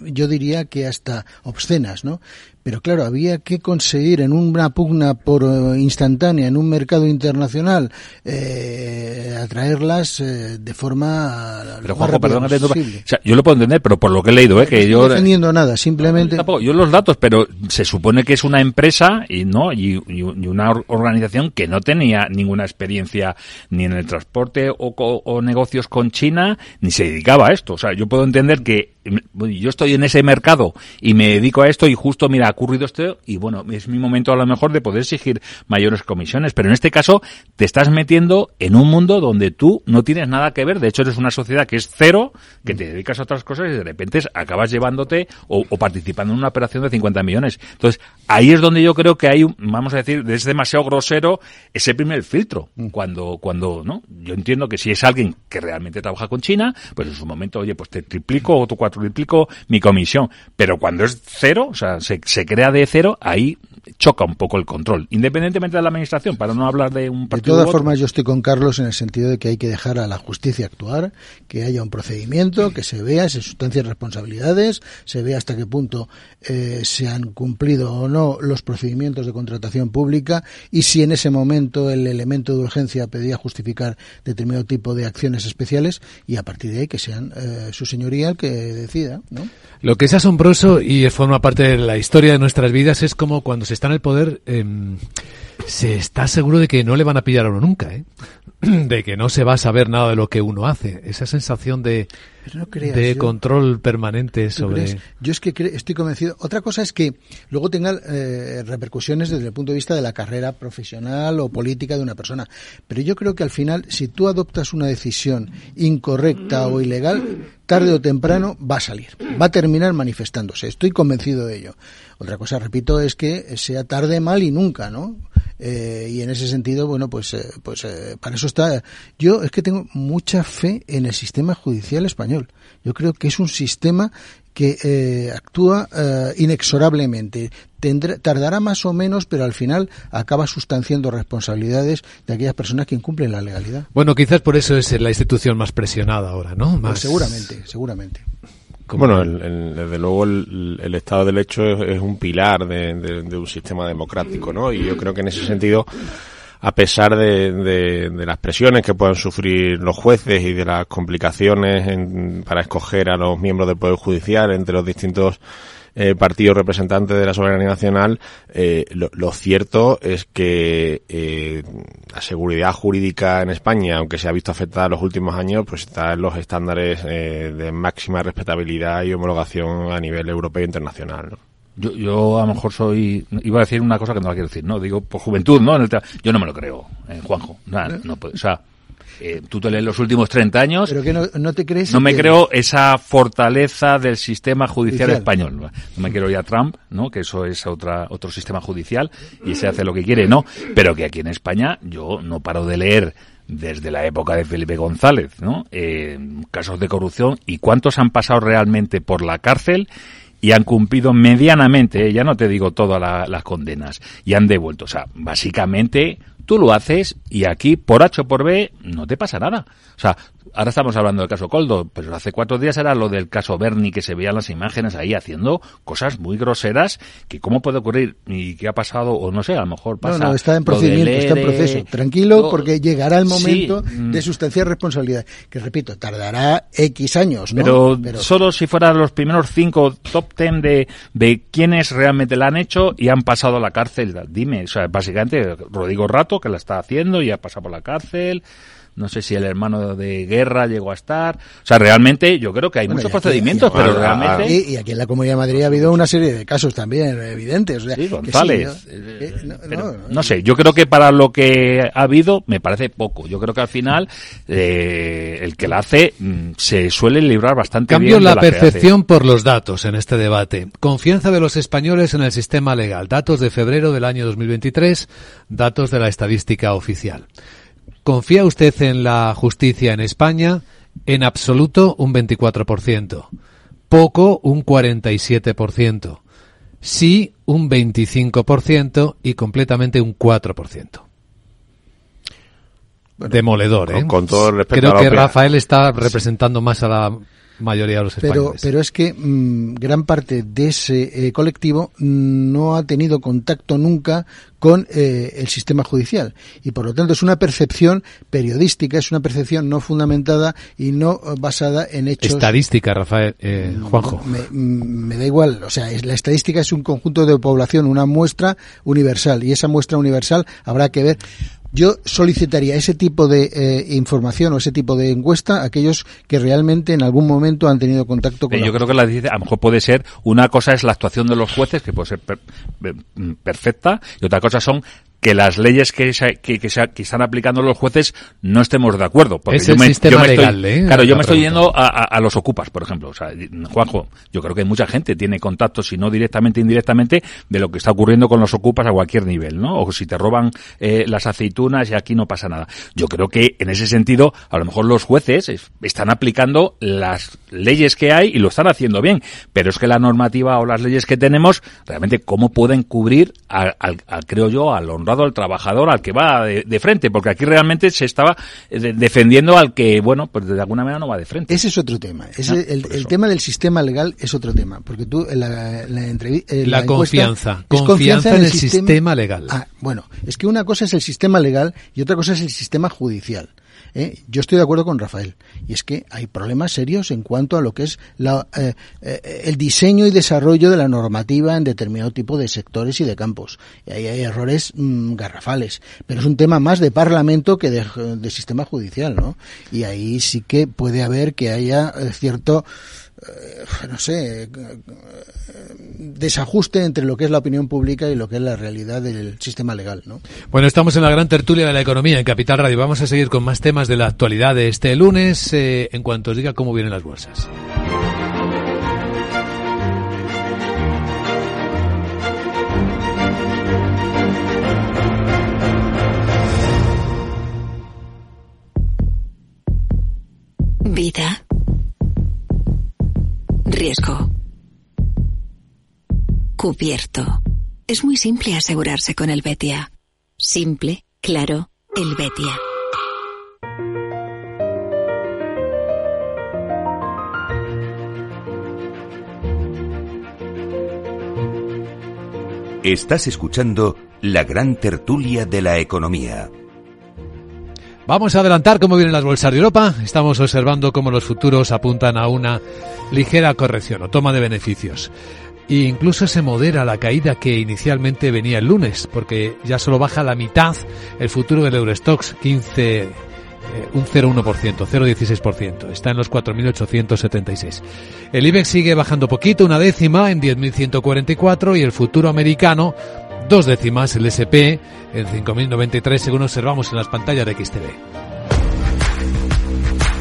yo diría que hasta obscenas, ¿no? Pero claro, había que conseguir en una pugna por eh, instantánea en un mercado internacional eh, atraerlas eh, de forma. Pero Juanjo, perdón, o sea, yo lo puedo entender, pero por lo que he leído, ¿eh? que no yo. No defendiendo nada, simplemente. yo los datos, pero se supone que es una empresa y no y, y una organización que no tenía ninguna experiencia ni en el transporte o, o negocios con China, ni se dedicaba a esto. O sea, yo puedo entender que yo estoy en ese mercado y me dedico a esto y justo, mira, ha ocurrido esto y bueno, es mi momento a lo mejor de poder exigir mayores comisiones, pero en este caso te estás metiendo en un mundo donde tú no tienes nada que ver, de hecho eres una sociedad que es cero, que te dedicas a otras cosas y de repente acabas llevándote o, participando en una operación de 50 millones. Entonces, ahí es donde yo creo que hay, vamos a decir, es demasiado grosero ese primer filtro, mm. cuando, cuando, ¿no? Yo entiendo que si es alguien que realmente trabaja con China, pues en su momento, oye, pues te triplico o tu cuatro triplico mi comisión. Pero cuando es cero, o sea, se, se crea de cero, ahí choca un poco el control, independientemente de la administración, para no hablar de un partido. De todas formas, yo estoy con Carlos en el sentido de que hay que dejar a la justicia actuar, que haya un procedimiento, que se vea, se sustancien responsabilidades, se vea hasta qué punto eh, se han cumplido o no los procedimientos de contratación pública y si en ese momento el elemento de urgencia pedía justificar determinado tipo de acciones especiales y a partir de ahí que sean eh, su señoría el que decida, ¿no? Lo que es asombroso y forma parte de la historia de nuestras vidas es como cuando se está en el poder em, se está seguro de que no le van a pillar a uno nunca, ¿eh? <clears throat> de que no se va a saber nada de lo que uno hace. Esa sensación de, de control permanente sobre. Yo es que estoy convencido. Otra cosa es que luego tenga eh, repercusiones desde el punto de vista de la carrera profesional o política de una persona. Pero yo creo que al final, si tú adoptas una decisión incorrecta o ilegal, tarde o temprano va a salir, va a terminar manifestándose. Estoy convencido de ello. Otra cosa, repito, es que sea tarde, mal y nunca, ¿no? Eh, y en ese sentido, bueno, pues, eh, pues eh, para eso está. Yo es que tengo mucha fe en el sistema judicial español. Yo creo que es un sistema que actúa inexorablemente. Tendrá, tardará más o menos, pero al final acaba sustanciando responsabilidades de aquellas personas que incumplen la legalidad. Bueno, quizás por eso es la institución más presionada ahora, ¿no? Pues más... seguramente, Bueno, desde luego el, Estado de Derecho es, un pilar de, un sistema democrático, ¿no? Y yo creo que en ese sentido, a pesar de, las presiones que puedan sufrir los jueces y de las complicaciones para escoger a los miembros del Poder Judicial entre los distintos eh, partido representante de la soberanía nacional, eh, lo, cierto es que eh, la seguridad jurídica en España, aunque se ha visto afectada en los últimos años, pues está en los estándares eh, de máxima respetabilidad y homologación a nivel europeo e internacional. Yo, yo a lo mejor soy, iba a decir una cosa que no la quiero decir, ¿no? Digo, por juventud, ¿no? yo no me lo creo, Juanjo. no, o sea, eh, tú te lees los últimos 30 años. Pero que no, te crees. No me creo esa fortaleza del sistema judicial, español. No me quiero ir a Trump, ¿no? Que eso es otra, otro sistema judicial y se hace lo que quiere, no. Pero que aquí en España yo no paro de leer desde la época de Felipe González, ¿no? Eh, casos de corrupción y cuántos han pasado realmente por la cárcel y han cumplido medianamente, eh, ya no te digo todas las condenas, y han devuelto. O sea, básicamente tú lo haces y aquí, por H o por B, no te pasa nada. O sea, ahora estamos hablando del caso Coldo, pero hace cuatro días era lo del caso Bernie, que se veían las imágenes ahí haciendo cosas muy groseras, que cómo puede ocurrir y qué ha pasado, o no sé, a lo mejor pasa. No, no, está en procedimiento, está en proceso. Tranquilo, porque llegará el momento mm. de sustanciar responsabilidad, que repito, tardará X años, ¿no? Pero, solo si fueran los primeros cinco top ten de, de quienes realmente la han hecho y han pasado a la cárcel, dime, o sea, básicamente Rodrigo Rato, que la está haciendo y ha pasado por la cárcel, no sé si el hermano de guerra llegó a estar. O sea, realmente yo creo que hay muchos procedimientos, pero realmente... Y, aquí en la Comunidad de Madrid ha habido una serie de casos también evidentes. sí, González. ¿no? sé, yo creo que para lo que ha habido me parece poco. Yo creo que al final eh, el que la hace mm, se suele librar bastante Cambio bien la, la percepción por los datos en este debate. Confianza de los españoles en el sistema legal. Datos de febrero del año 2023, datos de la estadística oficial. ¿Confía usted en la justicia en España? En absoluto un 24%. Poco un 47%. Sí un 25% y completamente un 4%. Demoledor, ¿eh? Con, todo el respeto Creo a la que. Rafael está representando más a la mayoría de los Pero, españoles. pero es que mm, gran parte de ese eh, colectivo mm, no ha tenido contacto nunca con eh, el sistema judicial y por lo tanto es una percepción periodística, es una percepción no fundamentada y no eh, basada en hechos. Estadística, Rafael, eh, Juanjo. Me, mm, me da igual, o sea, es, la estadística es un conjunto de población, una muestra universal y esa muestra universal habrá que ver. Yo solicitaría ese tipo de eh, información o ese tipo de encuesta a aquellos que realmente en algún momento han tenido contacto con Eh, la Yo creo que la dice, a lo mejor puede ser, una cosa es la actuación de los jueces, que puede ser per- per- perfecta, y otra cosa son que las leyes que, se- que, que, se- que están aplicando los jueces no estemos de acuerdo. Porque Es yo el me, sistema yo me estoy- legal, ¿eh? Claro, yo me estoy yendo a, a- a los ocupas, por ejemplo. O sea, Juanjo, yo creo que mucha gente tiene contacto, si no directamente, indirectamente, de lo que está ocurriendo con los ocupas a cualquier nivel, ¿no? O si te roban eh, las aceitunas y aquí no pasa nada. Yo creo que en ese sentido, a lo mejor los jueces es- están aplicando las leyes que hay y lo están haciendo bien. Pero es que la normativa o las leyes que tenemos, realmente, ¿cómo pueden cubrir, al, al- al, creo yo, al al trabajador, al que va de, de frente? Porque aquí realmente se estaba eh, de- defendiendo al que, bueno, pues de alguna manera no va de frente. Ese es otro tema. Ese- Ah, el, el tema del sistema legal es otro tema. Porque tú, en la, en la, entrevi- en La encuesta confianza. es Confianza en el sistema legal. Ah, bueno, es que una cosa es el sistema legal y otra cosa es el sistema judicial. ¿Eh? Yo estoy de acuerdo con Rafael. Y es que hay problemas serios en cuanto a lo que es la, eh, eh, el diseño y desarrollo de la normativa en determinado tipo de sectores y de campos. Y ahí hay errores mm, garrafales. Pero es un tema más de parlamento que de, de sistema judicial, ¿no? Y ahí sí que puede haber que haya eh, cierto no sé, eh, desajuste entre lo que es la opinión pública y lo que es la realidad del sistema legal, ¿no? Bueno, estamos en la gran tertulia de la economía en Capital Radio. Vamos a seguir con más temas de la actualidad de este lunes eh, en cuanto os diga cómo vienen las bolsas. Cubierto. Es muy simple asegurarse con el Betia. Simple, claro, el Betia. Estás escuchando la gran tertulia de la economía. Vamos a adelantar cómo vienen las bolsas de Europa. Estamos observando cómo los futuros apuntan a una ligera corrección o toma de beneficios. E incluso se modera la caída que inicialmente venía el lunes, porque ya solo baja la mitad el futuro del Eurostox, 15, eh, un 0,1%, 0,16%. Está en los 4.876. El IBEX sigue bajando poquito, una décima en 10.144 y el futuro americano dos décimas el SP en 5.093 según observamos en las pantallas de XTV.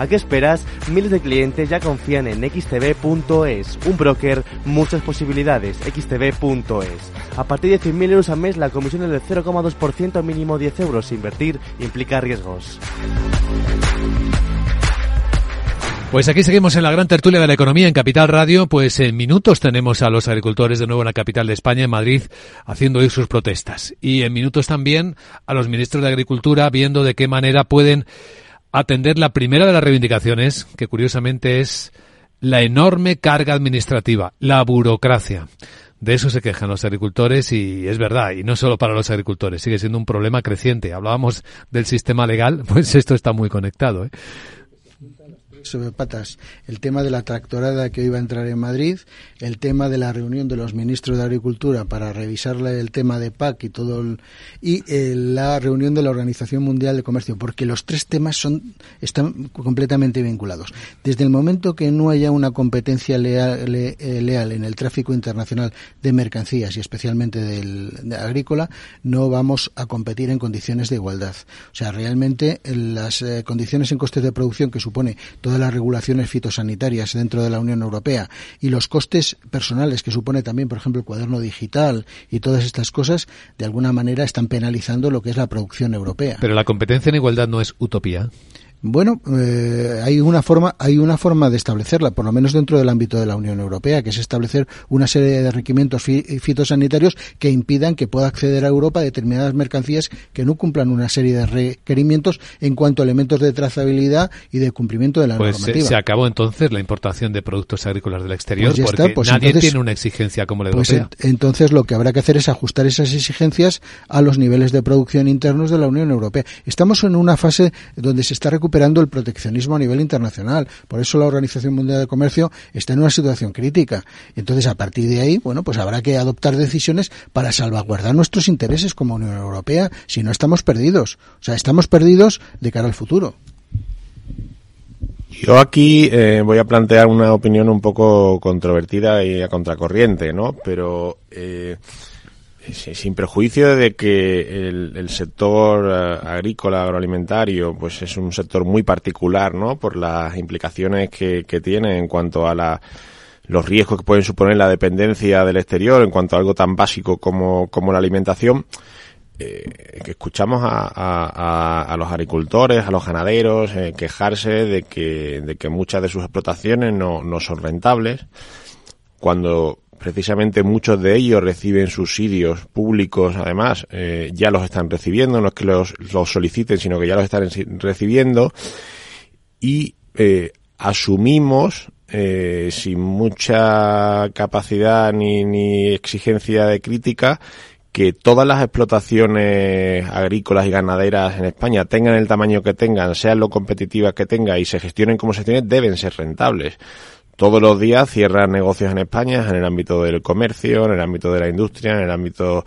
¿A qué esperas? Miles de clientes ya confían en xtb.es. Un broker, muchas posibilidades. xtb.es. A partir de 100.000 euros al mes, la comisión es del 0,2% mínimo 10 euros. Invertir implica riesgos. Pues aquí seguimos en la gran tertulia de la economía en Capital Radio. Pues en minutos tenemos a los agricultores de nuevo en la capital de España, en Madrid, haciendo oír sus protestas. Y en minutos también a los ministros de Agricultura viendo de qué manera pueden atender la primera de las reivindicaciones, que curiosamente es la enorme carga administrativa, la burocracia. De eso se quejan los agricultores y es verdad, y no solo para los agricultores, sigue siendo un problema creciente. Hablábamos del sistema legal, <laughs> pues esto está muy conectado. ¿eh? Sobre patas el tema de la tractorada que va a entrar en Madrid, el tema de la reunión de los ministros de Agricultura para revisar el tema de PAC y todo y eh, la reunión de la Organización Mundial de Comercio, porque los tres temas son están completamente vinculados. Desde el momento que no haya una competencia leal, eh, leal en el tráfico internacional de mercancías y especialmente del agrícola, no vamos a competir en condiciones de igualdad. O sea, realmente las eh, condiciones en costes de producción que supone todas las regulaciones fitosanitarias dentro de la Unión Europea y los costes personales que supone también, por ejemplo, el cuaderno digital y todas estas cosas, de alguna manera están penalizando lo que es la producción europea. Pero la competencia en igualdad no es utopía. Bueno, eh, hay una forma, hay una forma de establecerla, por lo menos dentro del ámbito de la Unión Europea, que es establecer una serie de requerimientos fitosanitarios que impidan que pueda acceder a Europa determinadas mercancías que no cumplan una serie de requerimientos en cuanto a elementos de trazabilidad y de cumplimiento de la pues normativa. Se, acabó entonces la importación de productos agrícolas del exterior pues porque pues nadie tiene una exigencia como la pues europea. entonces lo que habrá que hacer es ajustar esas exigencias a los niveles de producción internos de la Unión Europea. Estamos en una fase donde se está recuperando recuperando el proteccionismo a nivel internacional. Por eso la Organización Mundial de Comercio está en una situación crítica. Entonces, a partir de ahí, bueno, pues habrá que adoptar decisiones para salvaguardar nuestros intereses como Unión Europea, si no estamos perdidos. O sea, estamos perdidos de cara al futuro. Yo aquí eh, voy a plantear una opinión un poco controvertida y a contracorriente, ¿no? Pero eh, sin prejuicio de que el, sector eh, agrícola agroalimentario pues es un sector muy particular no por las implicaciones que, tiene en cuanto a la, los riesgos que pueden suponer la dependencia del exterior en cuanto a algo tan básico como, como la alimentación eh, que escuchamos a, a, los agricultores, a los ganaderos eh, quejarse de que, de que muchas de sus explotaciones no, no son rentables cuando precisamente muchos de ellos reciben subsidios públicos, además, eh, ya los están recibiendo, no es que los, los, soliciten, sino que ya los están recibiendo, y eh, asumimos, eh, sin mucha capacidad ni, ni exigencia de crítica, que todas las explotaciones agrícolas y ganaderas en España tengan el tamaño que tengan, sean lo competitivas que tengan y se gestionen como se tiene, deben ser rentables todos los días cierran negocios en España en el ámbito del comercio, en el ámbito de la industria, en el ámbito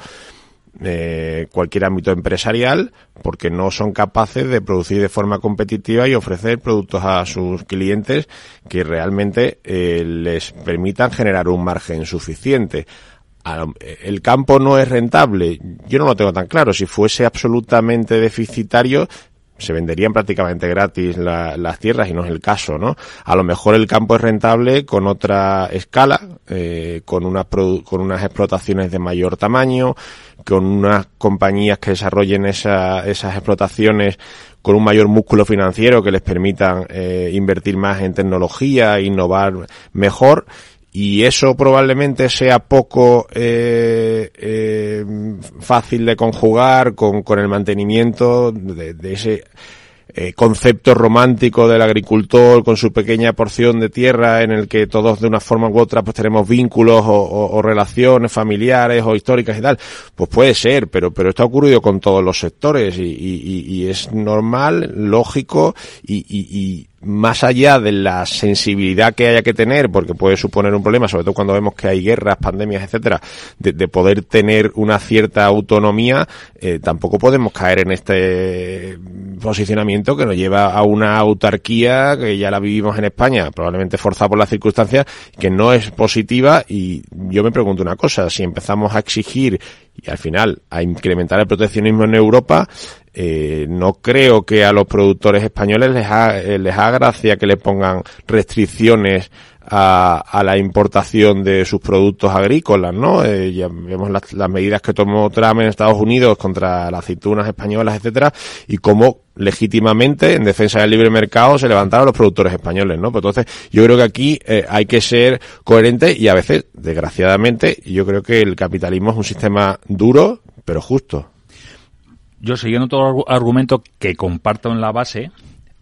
de cualquier ámbito empresarial, porque no son capaces de producir de forma competitiva y ofrecer productos a sus clientes que realmente eh, les permitan generar un margen suficiente. El campo no es rentable. Yo no lo tengo tan claro. Si fuese absolutamente deficitario, se venderían prácticamente gratis las tierras y no es el caso, ¿no? A lo mejor el campo es rentable con otra escala, eh, con, unas con unas explotaciones de mayor tamaño, con unas compañías que desarrollen esa, esas explotaciones con un mayor músculo financiero que les permitan eh, invertir más en tecnología, innovar mejor y eso probablemente sea poco eh, eh, fácil de conjugar con, con el mantenimiento de, de ese eh, concepto romántico del agricultor con su pequeña porción de tierra en el que todos de una forma u otra pues tenemos vínculos o, relaciones familiares o históricas y tal, pues puede ser, pero, pero esto ha ocurrido con todos los sectores y, y, y es normal, lógico y, más allá de la sensibilidad que haya que tener, porque puede suponer un problema, sobre todo cuando vemos que hay guerras, pandemias, etcétera, de, poder tener una cierta autonomía, eh, tampoco podemos caer en este posicionamiento que nos lleva a una autarquía que ya la vivimos en España, probablemente forzada por las circunstancias, que no es positiva. Y yo me pregunto una cosa, si empezamos a exigir y al final a incrementar el proteccionismo en Europa, eh, no creo que a los productores españoles les haga, eh, les haga gracia que le pongan restricciones a, a, la importación de sus productos agrícolas, ¿no? Eh, ya vemos las, las, medidas que tomó Trump en Estados Unidos contra las aceitunas españolas, etcétera, y cómo legítimamente en defensa del libre mercado se levantaron los productores españoles, ¿no? Pues entonces, yo creo que aquí eh, hay que ser coherente y a veces, desgraciadamente, yo creo que el capitalismo es un sistema duro, pero justo yo siguiendo todo argumento que comparto en la base,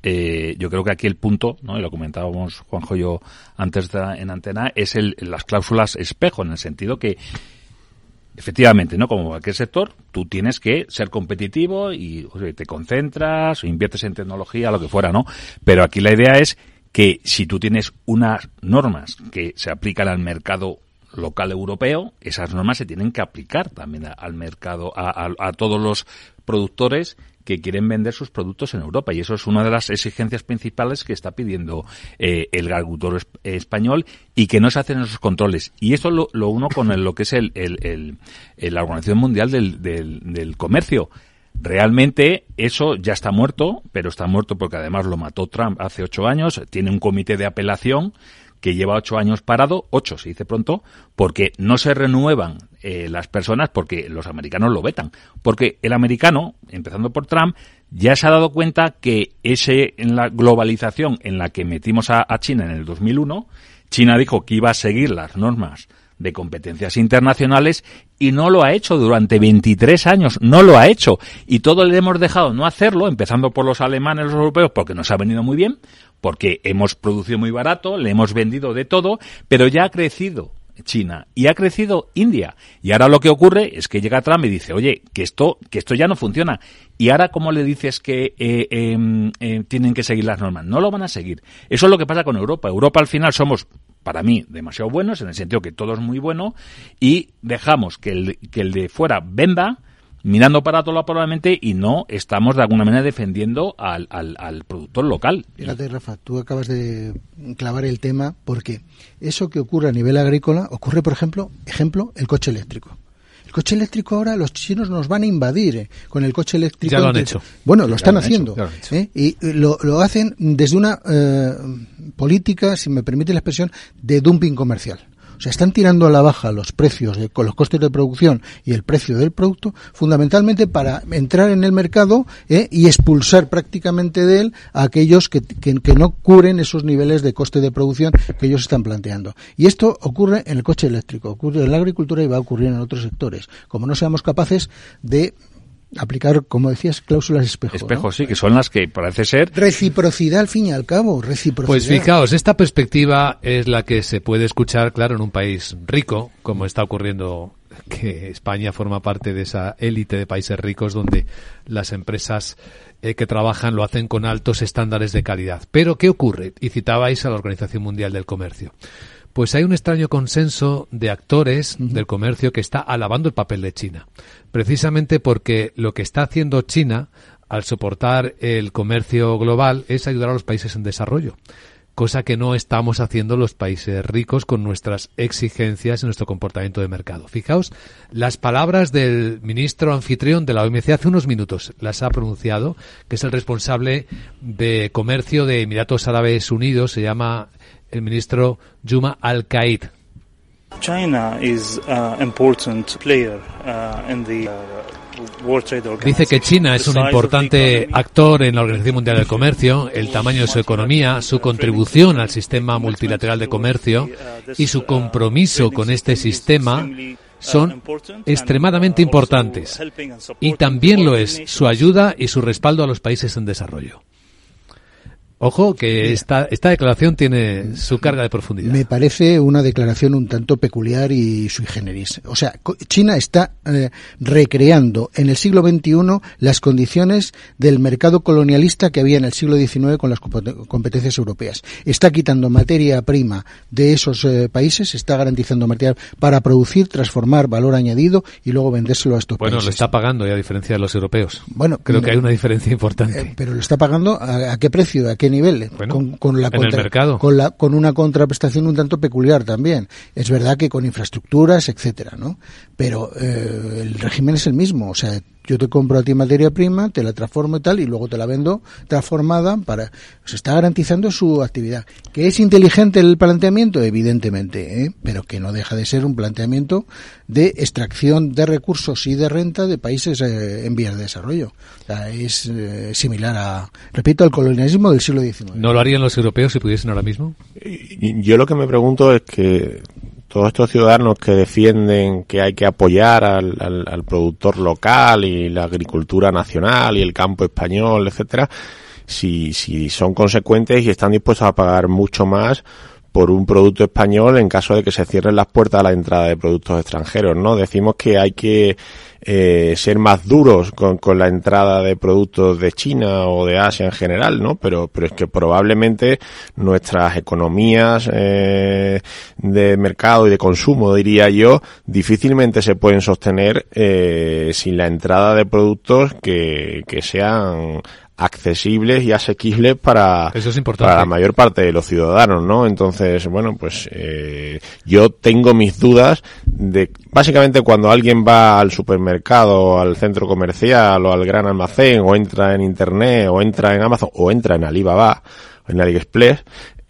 eh, yo creo que aquí el punto, ¿no? y lo comentábamos Juanjo y yo antes de, en antena, es el, las cláusulas espejo, en el sentido que efectivamente, ¿no? Como cualquier sector, tú tienes que ser competitivo y te concentras o inviertes en tecnología, lo que fuera, ¿no? Pero aquí la idea es que si tú tienes unas normas que se aplican al mercado local europeo, esas normas se tienen que aplicar también al mercado, a, todos los productores que quieren vender sus productos en Europa. Y eso es una de las exigencias principales que está pidiendo eh, el agricultor español y que no se hacen esos controles. Y esto lo, uno con lo que es el, la Organización Mundial del, del Comercio. Realmente eso ya está muerto, pero está muerto porque además lo mató Trump hace ocho años. Tiene un comité de apelación que lleva ocho años parado, ocho se dice pronto, porque no se renuevan eh, las personas porque los americanos lo vetan. Porque el americano, empezando por Trump, ya se ha dado cuenta que ese en la globalización en la que metimos a, China en el 2001, China dijo que iba a seguir las normas de competencias internacionales y no lo ha hecho durante 23 años, no lo ha hecho. Y todo le hemos dejado no hacerlo, empezando por los alemanes, los europeos, porque nos ha venido muy bien, porque hemos producido muy barato, le hemos vendido de todo, pero ya ha crecido China y ha crecido India. Y ahora lo que ocurre es que llega Trump y dice, oye, que esto, que esto ya no funciona. Y ahora, ¿cómo le dices que eh, em, eh, tienen que seguir las normas? No lo van a seguir. Eso es lo que pasa con Europa. Europa al final somos, para mí, demasiado buenos, en el sentido que todo es muy bueno, y dejamos que el, que el de fuera venda, mirando para todo probablemente y no estamos de alguna manera defendiendo al, al, productor local. Fíjate, Rafa, tú acabas de clavar el tema porque eso que ocurre a nivel agrícola ocurre, por ejemplo, ejemplo, el coche eléctrico. El coche eléctrico ahora los chinos nos van a invadir eh, con el coche eléctrico. Ya lo han hecho. Bueno, lo están haciendo. ¿eh? y lo, lo, hacen desde una eh, política, si me permite la expresión, de dumping comercial. O sea, están tirando a la baja los precios con los costes de producción y el precio del producto, fundamentalmente para entrar en el mercado ¿eh? y expulsar prácticamente de él a aquellos que, que, no cubren esos niveles de coste de producción que ellos están planteando. Y esto ocurre en el coche eléctrico, ocurre en la agricultura y va a ocurrir en otros sectores. Como no seamos capaces de aplicar, como decías, cláusulas espejo. Espejo, sí, que son las que parece ser. Reciprocidad al fin y al cabo, reciprocidad. Pues fijaos, esta perspectiva es la que se puede escuchar, claro, en un país rico, como está ocurriendo que España forma parte de esa élite de países ricos donde las empresas eh, que trabajan lo hacen con altos estándares de calidad. Pero, ¿qué ocurre? Y citabais a la Organización Mundial del Comercio. Pues hay un extraño consenso de actores del comercio que está alabando el papel de China. Precisamente porque lo que está haciendo China al soportar el comercio global es ayudar a los países en desarrollo cosa que no estamos haciendo los países ricos con nuestras exigencias y nuestro comportamiento de mercado. Fijaos, las palabras del ministro anfitrión de la OMC hace unos minutos las ha pronunciado, que es el responsable de comercio de Emiratos Árabes Unidos, se llama el ministro Juma Al-Qaid. China is uh, important player uh, in the uh, Dice que China es un importante actor en la Organización Mundial del Comercio, el tamaño de su economía, su contribución al sistema multilateral de comercio y su compromiso con este sistema son extremadamente importantes. Y también lo es su ayuda y su respaldo a los países en desarrollo. Ojo, que esta, esta declaración tiene su carga de profundidad. Me parece una declaración un tanto peculiar y sui generis. O sea, China está eh, recreando en el siglo XXI las condiciones del mercado colonialista que había en el siglo XIX con las competencias europeas. Está quitando materia prima de esos eh, países, está garantizando materia para producir, transformar valor añadido y luego vendérselo a estos países. Bueno, lo está pagando, y a diferencia de los europeos. Bueno, creo que hay una diferencia importante. Eh, pero lo está pagando a, a qué precio, a qué nivel, con, la mercado. con la con una contraprestación un tanto peculiar también. Es verdad que con infraestructuras, etcétera, ¿no? Pero eh, el régimen es el mismo, o sea, yo te compro a ti materia prima, te la transformo y tal, y luego te la vendo transformada para... Se está garantizando su actividad. ¿Que es inteligente el planteamiento? Evidentemente, ¿eh? pero que no deja de ser un planteamiento de extracción de recursos y de renta de países eh, en vías de desarrollo. O sea, es eh, similar a, repito, al colonialismo del siglo XIX. ¿No lo harían los europeos si pudiesen ahora mismo? Yo lo que me pregunto es que todos estos ciudadanos que defienden que hay que apoyar al, al, productor local y la agricultura nacional y el campo español, etcétera, si, si son consecuentes y están dispuestos a pagar mucho más por un producto español en caso de que se cierren las puertas a la entrada de productos extranjeros, ¿no? Decimos que hay que eh, ser más duros con, con, la entrada de productos de China o de Asia en general, ¿no? Pero, pero es que probablemente nuestras economías eh, de mercado y de consumo, diría yo, difícilmente se pueden sostener eh, sin la entrada de productos que, que sean accesibles y asequibles para, para la mayor parte de los ciudadanos, ¿no? Entonces, bueno, pues eh, yo tengo mis dudas de, básicamente cuando alguien va al supermercado, al centro comercial o al gran almacén o entra en internet o entra en Amazon o entra en Alibaba, en AliExpress,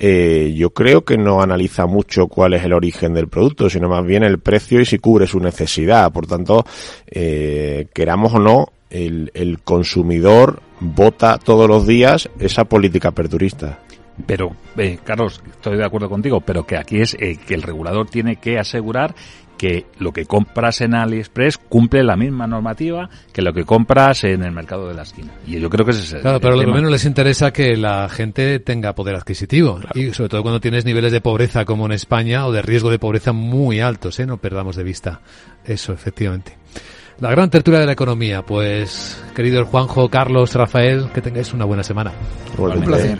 eh, yo creo que no analiza mucho cuál es el origen del producto, sino más bien el precio y si cubre su necesidad. Por tanto, eh, queramos o no, el, el consumidor vota todos los días esa política aperturista. Pero, eh, Carlos, estoy de acuerdo contigo, pero que aquí es eh, que el regulador tiene que asegurar que lo que compras en AliExpress cumple la misma normativa que lo que compras en el mercado de la esquina. Y yo creo que ese es el Claro, pero lo menos les interesa que la gente tenga poder adquisitivo. Y sobre todo cuando tienes niveles de pobreza como en España o de riesgo de pobreza muy altos, ¿eh? No perdamos de vista eso, efectivamente. La gran tertulia de la economía. Pues, querido Juanjo, Carlos, Rafael, que tengáis una buena semana. Un placer.